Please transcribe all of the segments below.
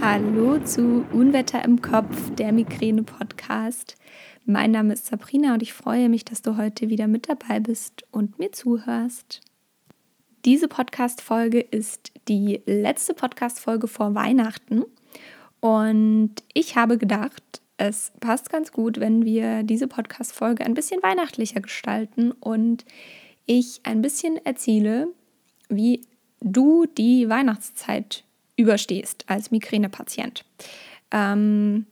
Hallo zu Unwetter im Kopf, der Migräne-Podcast. Mein Name ist Sabrina und ich freue mich, dass du heute wieder mit dabei bist und mir zuhörst. Diese Podcast-Folge ist die letzte Podcast-Folge vor Weihnachten und ich habe gedacht, es passt ganz gut, wenn wir diese Podcast-Folge ein bisschen weihnachtlicher gestalten und ich ein bisschen erzähle, wie du die Weihnachtszeit überstehst als Migränepatient. Ähm,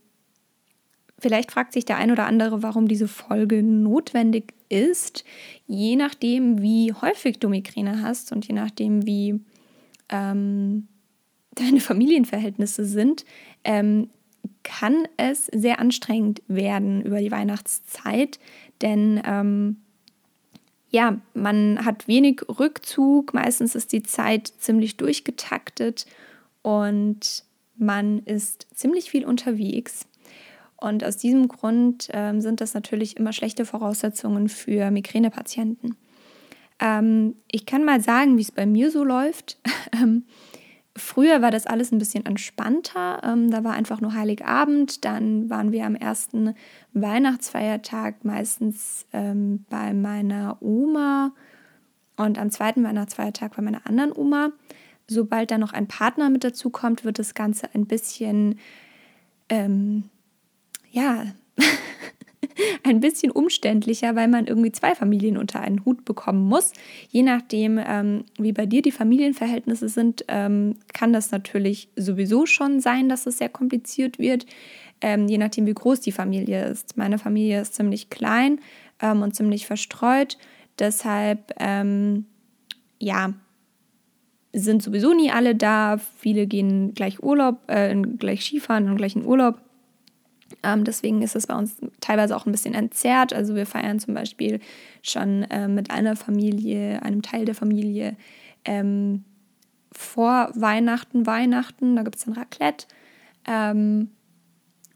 vielleicht fragt sich der ein oder andere, warum diese Folge notwendig ist. Je nachdem, wie häufig du Migräne hast und je nachdem, wie ähm, deine Familienverhältnisse sind, ähm, kann es sehr anstrengend werden über die Weihnachtszeit, denn ähm, ja, man hat wenig Rückzug, meistens ist die Zeit ziemlich durchgetaktet und man ist ziemlich viel unterwegs. Und aus diesem Grund ähm, sind das natürlich immer schlechte Voraussetzungen für Migränepatienten. Ähm, ich kann mal sagen, wie es bei mir so läuft. Ähm, früher war das alles ein bisschen entspannter. Ähm, da war einfach nur Heiligabend. Dann waren wir am ersten Weihnachtsfeiertag meistens ähm, bei meiner Oma und am zweiten Weihnachtsfeiertag bei meiner anderen Oma sobald da noch ein Partner mit dazu kommt, wird das Ganze ein bisschen, ähm, ja, ein bisschen umständlicher, weil man irgendwie zwei Familien unter einen Hut bekommen muss. Je nachdem, ähm, wie bei dir die Familienverhältnisse sind, ähm, kann das natürlich sowieso schon sein, dass es sehr kompliziert wird. Ähm, je nachdem, wie groß die Familie ist. Meine Familie ist ziemlich klein ähm, und ziemlich verstreut. Deshalb, ähm, ja, sind sowieso nie alle da. Viele gehen gleich Urlaub, äh, gleich Skifahren und gleich in Urlaub. Ähm, deswegen ist es bei uns teilweise auch ein bisschen entzerrt. Also wir feiern zum Beispiel schon äh, mit einer Familie, einem Teil der Familie ähm, vor Weihnachten, Weihnachten. Da gibt es dann Raclette, ähm,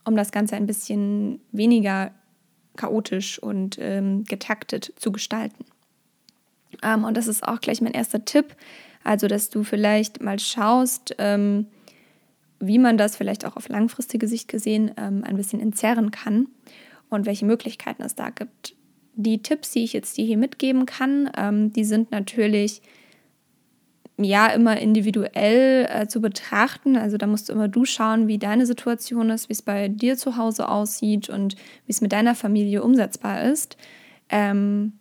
um das Ganze ein bisschen weniger chaotisch und ähm, getaktet zu gestalten. Ähm, und das ist auch gleich mein erster Tipp also, dass du vielleicht mal schaust, ähm, wie man das vielleicht auch auf langfristige Sicht gesehen ähm, ein bisschen entzerren kann und welche Möglichkeiten es da gibt. Die Tipps, die ich jetzt dir hier mitgeben kann, ähm, die sind natürlich ja immer individuell äh, zu betrachten. Also da musst du immer du schauen, wie deine Situation ist, wie es bei dir zu Hause aussieht und wie es mit deiner Familie umsetzbar ist. Ähm,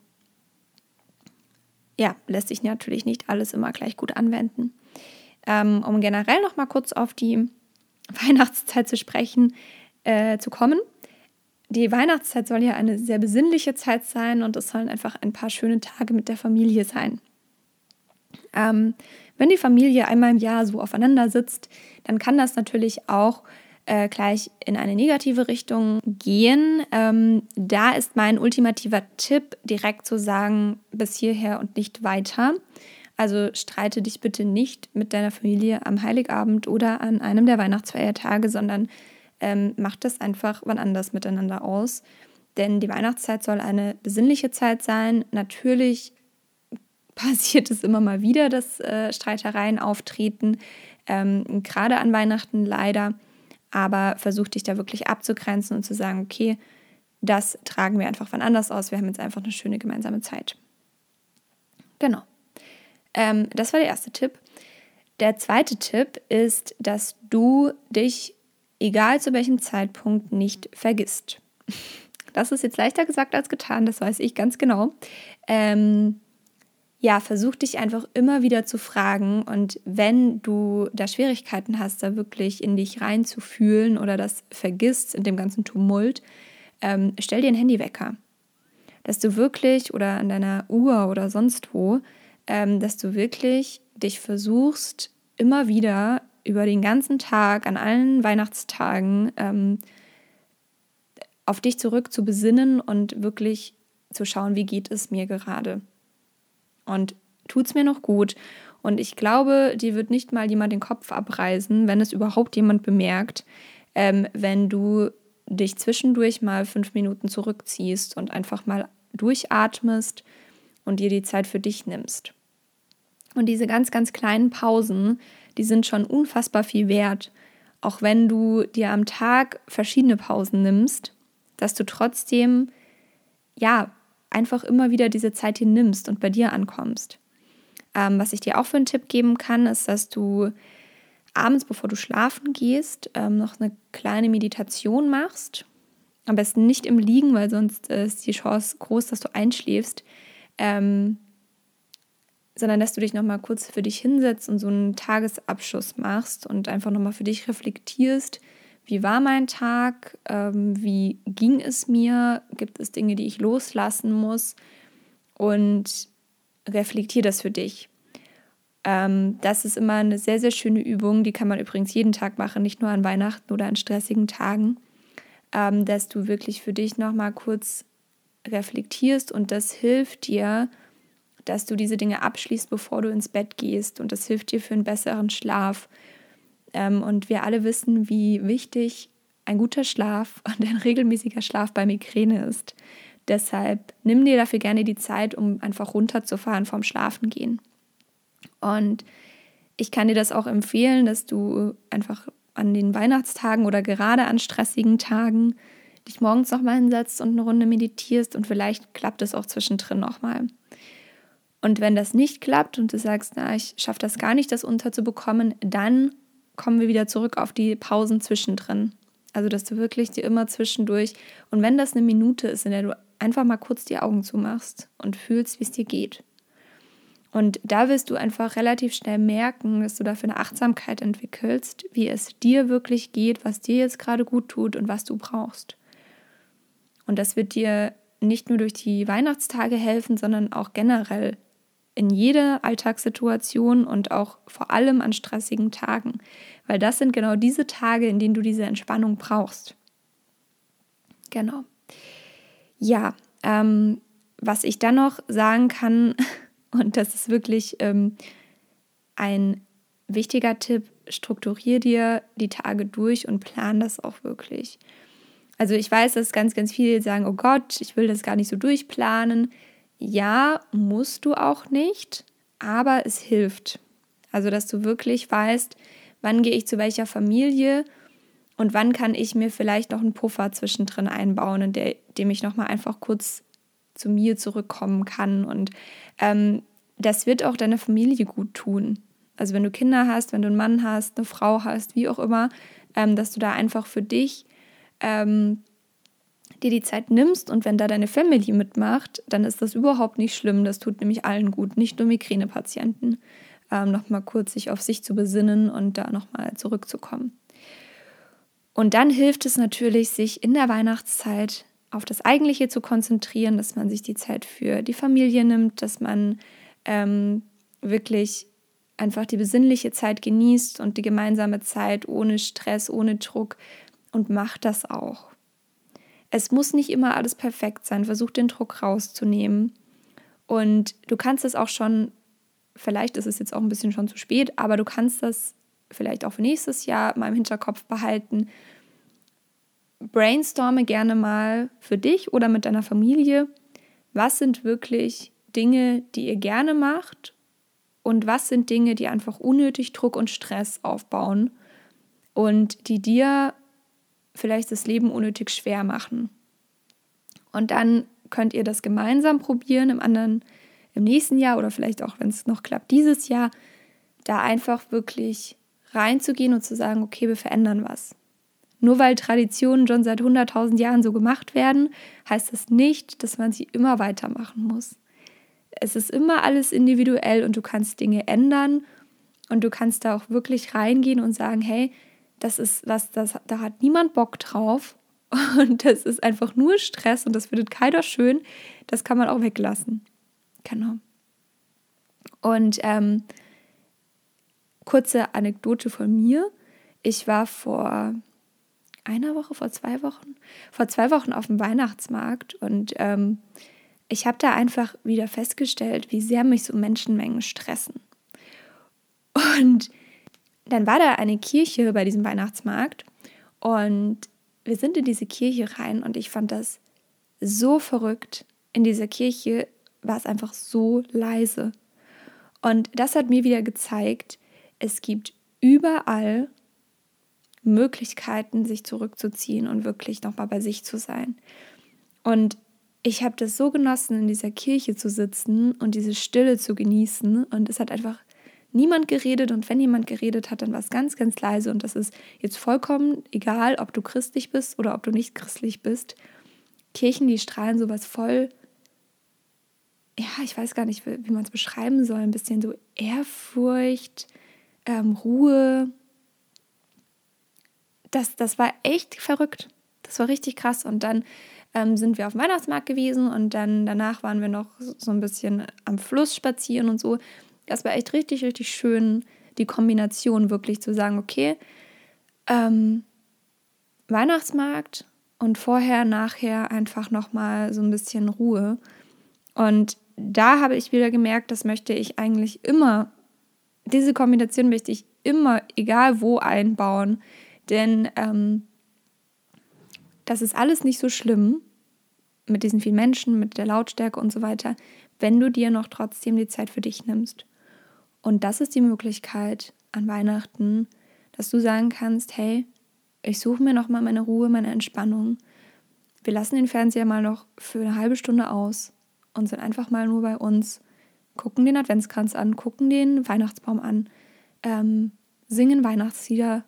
ja, lässt sich natürlich nicht alles immer gleich gut anwenden. Ähm, um generell noch mal kurz auf die Weihnachtszeit zu sprechen, äh, zu kommen. Die Weihnachtszeit soll ja eine sehr besinnliche Zeit sein und es sollen einfach ein paar schöne Tage mit der Familie sein. Ähm, wenn die Familie einmal im Jahr so aufeinander sitzt, dann kann das natürlich auch äh, gleich in eine negative Richtung gehen. Ähm, da ist mein ultimativer Tipp, direkt zu sagen, bis hierher und nicht weiter. Also streite dich bitte nicht mit deiner Familie am Heiligabend oder an einem der Weihnachtsfeiertage, sondern ähm, macht das einfach wann anders miteinander aus. Denn die Weihnachtszeit soll eine besinnliche Zeit sein. Natürlich passiert es immer mal wieder, dass äh, Streitereien auftreten, ähm, gerade an Weihnachten leider aber versuch dich da wirklich abzugrenzen und zu sagen, okay, das tragen wir einfach von anders aus. Wir haben jetzt einfach eine schöne gemeinsame Zeit. Genau. Ähm, das war der erste Tipp. Der zweite Tipp ist, dass du dich, egal zu welchem Zeitpunkt, nicht vergisst. Das ist jetzt leichter gesagt als getan, das weiß ich ganz genau. Ähm, ja, versuch dich einfach immer wieder zu fragen und wenn du da Schwierigkeiten hast, da wirklich in dich reinzufühlen oder das vergisst in dem ganzen Tumult, ähm, stell dir einen Handywecker. Dass du wirklich oder an deiner Uhr oder sonst wo, ähm, dass du wirklich dich versuchst, immer wieder über den ganzen Tag, an allen Weihnachtstagen, ähm, auf dich zurück zu besinnen und wirklich zu schauen, wie geht es mir gerade und tut es mir noch gut. Und ich glaube, dir wird nicht mal jemand den Kopf abreißen, wenn es überhaupt jemand bemerkt, ähm, wenn du dich zwischendurch mal fünf Minuten zurückziehst und einfach mal durchatmest und dir die Zeit für dich nimmst. Und diese ganz, ganz kleinen Pausen, die sind schon unfassbar viel wert. auch wenn du dir am Tag verschiedene Pausen nimmst, dass du trotzdem, ja, einfach immer wieder diese Zeit hier nimmst und bei dir ankommst. Ähm, was ich dir auch für einen Tipp geben kann, ist, dass du abends, bevor du schlafen gehst, ähm, noch eine kleine Meditation machst. Am besten nicht im Liegen, weil sonst äh, ist die Chance groß, dass du einschläfst. Ähm, sondern dass du dich nochmal kurz für dich hinsetzt und so einen Tagesabschluss machst und einfach nochmal für dich reflektierst, wie war mein Tag, ähm, wie ging es mir, gibt es Dinge, die ich loslassen muss? Und reflektier das für dich. Ähm, das ist immer eine sehr, sehr schöne Übung, die kann man übrigens jeden Tag machen, nicht nur an Weihnachten oder an stressigen Tagen, ähm, dass du wirklich für dich nochmal kurz reflektierst und das hilft dir, dass du diese Dinge abschließt, bevor du ins Bett gehst. Und das hilft dir für einen besseren Schlaf. Ähm, und wir alle wissen, wie wichtig ein guter Schlaf und ein regelmäßiger Schlaf bei Migräne ist. Deshalb nimm dir dafür gerne die Zeit, um einfach runterzufahren vom Schlafengehen. Und ich kann dir das auch empfehlen, dass du einfach an den Weihnachtstagen oder gerade an stressigen Tagen dich morgens nochmal hinsetzt und eine Runde meditierst und vielleicht klappt es auch zwischendrin nochmal. Und wenn das nicht klappt und du sagst, na, ich schaffe das gar nicht, das unterzubekommen, dann kommen wir wieder zurück auf die Pausen zwischendrin. Also, dass du wirklich dir immer zwischendurch, und wenn das eine Minute ist, in der du einfach mal kurz die Augen zumachst und fühlst, wie es dir geht. Und da wirst du einfach relativ schnell merken, dass du dafür eine Achtsamkeit entwickelst, wie es dir wirklich geht, was dir jetzt gerade gut tut und was du brauchst. Und das wird dir nicht nur durch die Weihnachtstage helfen, sondern auch generell in jeder Alltagssituation und auch vor allem an stressigen Tagen, weil das sind genau diese Tage, in denen du diese Entspannung brauchst. Genau. Ja, ähm, was ich dann noch sagen kann, und das ist wirklich ähm, ein wichtiger Tipp, strukturier dir die Tage durch und plan das auch wirklich. Also ich weiß, dass ganz, ganz viele sagen, oh Gott, ich will das gar nicht so durchplanen. Ja, musst du auch nicht, aber es hilft. Also, dass du wirklich weißt, wann gehe ich zu welcher Familie und wann kann ich mir vielleicht noch einen Puffer zwischendrin einbauen, in dem ich nochmal einfach kurz zu mir zurückkommen kann. Und ähm, das wird auch deiner Familie gut tun. Also wenn du Kinder hast, wenn du einen Mann hast, eine Frau hast, wie auch immer, ähm, dass du da einfach für dich ähm, dir die Zeit nimmst und wenn da deine Family mitmacht, dann ist das überhaupt nicht schlimm. Das tut nämlich allen gut, nicht nur Migränepatienten. Ähm, nochmal kurz sich auf sich zu besinnen und da nochmal zurückzukommen. Und dann hilft es natürlich, sich in der Weihnachtszeit auf das Eigentliche zu konzentrieren, dass man sich die Zeit für die Familie nimmt, dass man ähm, wirklich einfach die besinnliche Zeit genießt und die gemeinsame Zeit ohne Stress, ohne Druck und macht das auch. Es muss nicht immer alles perfekt sein. Versuch den Druck rauszunehmen. Und du kannst es auch schon, vielleicht ist es jetzt auch ein bisschen schon zu spät, aber du kannst das vielleicht auch für nächstes Jahr mal im Hinterkopf behalten. Brainstorme gerne mal für dich oder mit deiner Familie. Was sind wirklich Dinge, die ihr gerne macht und was sind Dinge, die einfach unnötig Druck und Stress aufbauen und die dir vielleicht das Leben unnötig schwer machen. Und dann könnt ihr das gemeinsam probieren im anderen, im nächsten Jahr oder vielleicht auch, wenn es noch klappt, dieses Jahr, da einfach wirklich reinzugehen und zu sagen, okay, wir verändern was. Nur weil Traditionen schon seit 100.000 Jahren so gemacht werden, heißt das nicht, dass man sie immer weitermachen muss. Es ist immer alles individuell und du kannst Dinge ändern und du kannst da auch wirklich reingehen und sagen, hey, das ist was, das, da hat niemand Bock drauf und das ist einfach nur Stress und das findet keiner schön. Das kann man auch weglassen. Genau. Und ähm, kurze Anekdote von mir. Ich war vor einer Woche, vor zwei Wochen, vor zwei Wochen auf dem Weihnachtsmarkt und ähm, ich habe da einfach wieder festgestellt, wie sehr mich so Menschenmengen stressen. Und dann war da eine Kirche bei diesem Weihnachtsmarkt und wir sind in diese Kirche rein und ich fand das so verrückt. In dieser Kirche war es einfach so leise. Und das hat mir wieder gezeigt, es gibt überall Möglichkeiten, sich zurückzuziehen und wirklich nochmal bei sich zu sein. Und ich habe das so genossen, in dieser Kirche zu sitzen und diese Stille zu genießen. Und es hat einfach niemand geredet. Und wenn jemand geredet hat, dann war es ganz, ganz leise. Und das ist jetzt vollkommen egal, ob du christlich bist oder ob du nicht christlich bist. Kirchen, die strahlen sowas voll. Ja, ich weiß gar nicht, wie man es beschreiben soll. Ein bisschen so Ehrfurcht, ähm, Ruhe. Das, das war echt verrückt. Das war richtig krass. Und dann ähm, sind wir auf dem Weihnachtsmarkt gewesen und dann danach waren wir noch so ein bisschen am Fluss spazieren und so. Das war echt richtig, richtig schön, die Kombination wirklich zu sagen, okay, ähm, Weihnachtsmarkt und vorher, nachher einfach nochmal so ein bisschen Ruhe. Und da habe ich wieder gemerkt, das möchte ich eigentlich immer, diese Kombination möchte ich immer, egal wo, einbauen. Denn ähm, das ist alles nicht so schlimm mit diesen vielen Menschen, mit der Lautstärke und so weiter, wenn du dir noch trotzdem die Zeit für dich nimmst. Und das ist die Möglichkeit an Weihnachten, dass du sagen kannst, hey, ich suche mir noch mal meine Ruhe, meine Entspannung. Wir lassen den Fernseher mal noch für eine halbe Stunde aus und sind einfach mal nur bei uns, gucken den Adventskranz an, gucken den Weihnachtsbaum an, ähm, singen Weihnachtslieder,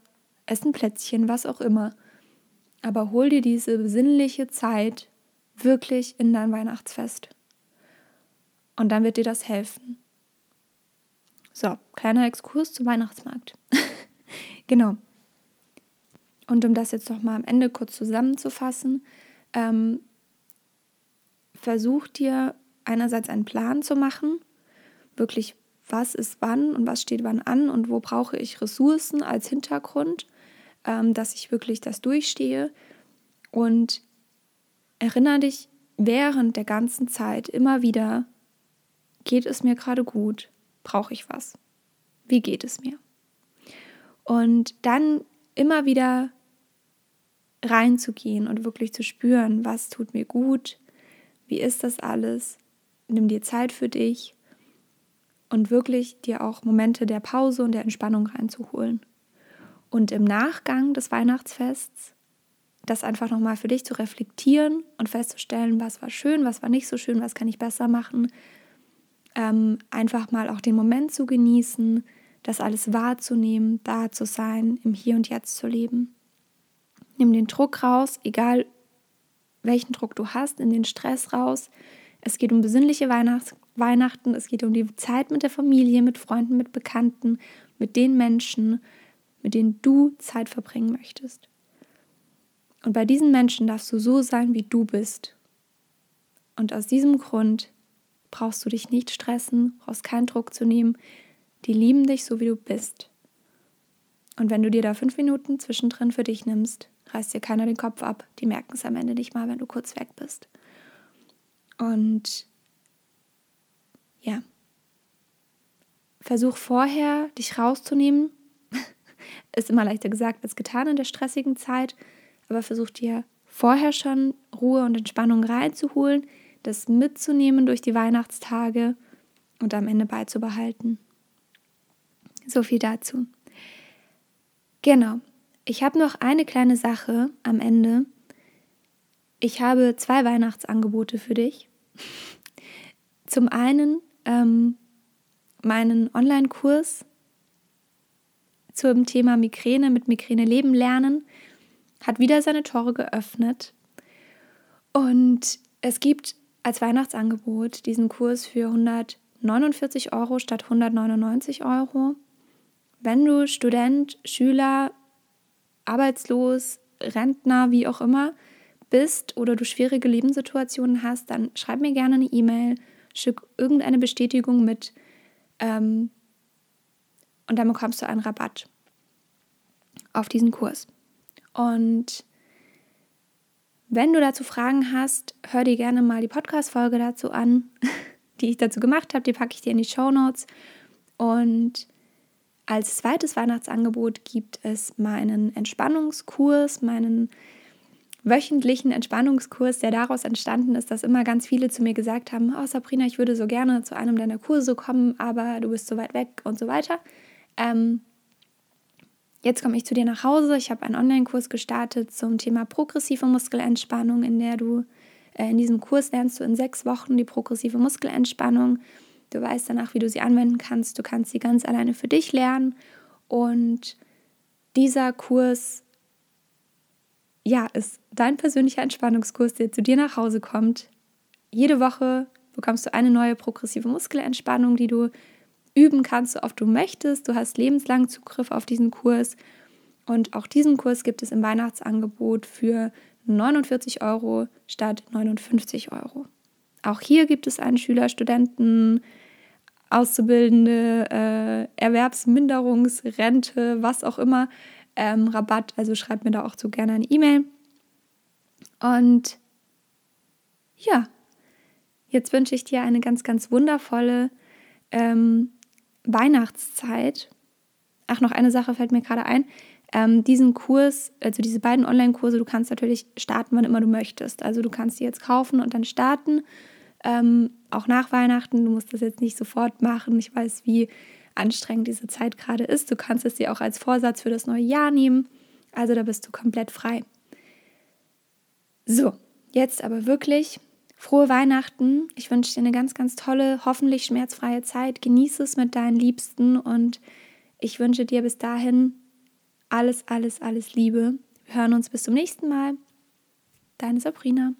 essen Plätzchen, was auch immer. Aber hol dir diese besinnliche Zeit wirklich in dein Weihnachtsfest. Und dann wird dir das helfen. So, kleiner Exkurs zum Weihnachtsmarkt. genau. Und um das jetzt noch mal am Ende kurz zusammenzufassen, ähm, versuch dir einerseits einen Plan zu machen, wirklich was ist wann und was steht wann an und wo brauche ich Ressourcen als Hintergrund ähm, dass ich wirklich das durchstehe. Und erinnere dich während der ganzen Zeit immer wieder, geht es mir gerade gut? Brauche ich was? Wie geht es mir? Und dann immer wieder reinzugehen und wirklich zu spüren, was tut mir gut, wie ist das alles, nimm dir Zeit für dich und wirklich dir auch Momente der Pause und der Entspannung reinzuholen. Und im Nachgang des Weihnachtsfests das einfach nochmal für dich zu reflektieren und festzustellen, was war schön, was war nicht so schön, was kann ich besser machen. Ähm, einfach mal auch den Moment zu genießen, das alles wahrzunehmen, da zu sein, im Hier und Jetzt zu leben. Nimm den Druck raus, egal welchen Druck du hast, nimm den Stress raus. Es geht um besinnliche Weihnachts Weihnachten, es geht um die Zeit mit der Familie, mit Freunden, mit Bekannten, mit den Menschen, mit denen du Zeit verbringen möchtest. Und bei diesen Menschen darfst du so sein, wie du bist. Und aus diesem Grund brauchst du dich nicht stressen, brauchst keinen Druck zu nehmen. Die lieben dich so, wie du bist. Und wenn du dir da fünf Minuten zwischendrin für dich nimmst, reißt dir keiner den Kopf ab. Die merken es am Ende nicht mal, wenn du kurz weg bist. Und ja, versuch vorher, dich rauszunehmen ist immer leichter gesagt als getan in der stressigen Zeit, aber versuch dir vorher schon Ruhe und Entspannung reinzuholen, das mitzunehmen durch die Weihnachtstage und am Ende beizubehalten. So viel dazu. Genau. Ich habe noch eine kleine Sache am Ende. Ich habe zwei Weihnachtsangebote für dich. Zum einen ähm, meinen Online-Kurs zum Thema Migräne mit Migräne leben lernen, hat wieder seine Tore geöffnet. Und es gibt als Weihnachtsangebot diesen Kurs für 149 Euro statt 199 Euro. Wenn du Student, Schüler, arbeitslos, Rentner, wie auch immer bist oder du schwierige Lebenssituationen hast, dann schreib mir gerne eine E-Mail, schick irgendeine Bestätigung mit. Ähm, und dann bekommst du einen Rabatt auf diesen Kurs. Und wenn du dazu Fragen hast, hör dir gerne mal die Podcast-Folge dazu an, die ich dazu gemacht habe. Die packe ich dir in die Show Notes. Und als zweites Weihnachtsangebot gibt es meinen Entspannungskurs, meinen wöchentlichen Entspannungskurs, der daraus entstanden ist, dass immer ganz viele zu mir gesagt haben, oh Sabrina, ich würde so gerne zu einem deiner Kurse kommen, aber du bist so weit weg und so weiter. Ähm, Jetzt komme ich zu dir nach Hause. Ich habe einen Online-Kurs gestartet zum Thema progressive Muskelentspannung, in der du äh, in diesem Kurs lernst du in sechs Wochen die progressive Muskelentspannung. Du weißt danach, wie du sie anwenden kannst. Du kannst sie ganz alleine für dich lernen. Und dieser Kurs, ja, ist dein persönlicher Entspannungskurs, der zu dir nach Hause kommt. Jede Woche bekommst du eine neue progressive Muskelentspannung, die du üben kannst, so oft du möchtest. Du hast lebenslang Zugriff auf diesen Kurs. Und auch diesen Kurs gibt es im Weihnachtsangebot für 49 Euro statt 59 Euro. Auch hier gibt es einen Schüler, Studenten, Auszubildende, äh, Erwerbsminderungsrente, was auch immer, ähm, Rabatt. Also schreibt mir da auch zu gerne eine E-Mail. Und ja, jetzt wünsche ich dir eine ganz, ganz wundervolle ähm, Weihnachtszeit. Ach, noch eine Sache fällt mir gerade ein. Ähm, diesen Kurs, also diese beiden Online-Kurse, du kannst natürlich starten, wann immer du möchtest. Also du kannst die jetzt kaufen und dann starten, ähm, auch nach Weihnachten. Du musst das jetzt nicht sofort machen. Ich weiß, wie anstrengend diese Zeit gerade ist. Du kannst es dir auch als Vorsatz für das neue Jahr nehmen. Also da bist du komplett frei. So, jetzt aber wirklich frohe Weihnachten. Ich wünsche dir eine ganz, ganz tolle, hoffentlich schmerzfreie Zeit. Genieße es mit deinen Liebsten und ich wünsche dir bis dahin alles, alles, alles Liebe. Wir hören uns bis zum nächsten Mal. Deine Sabrina.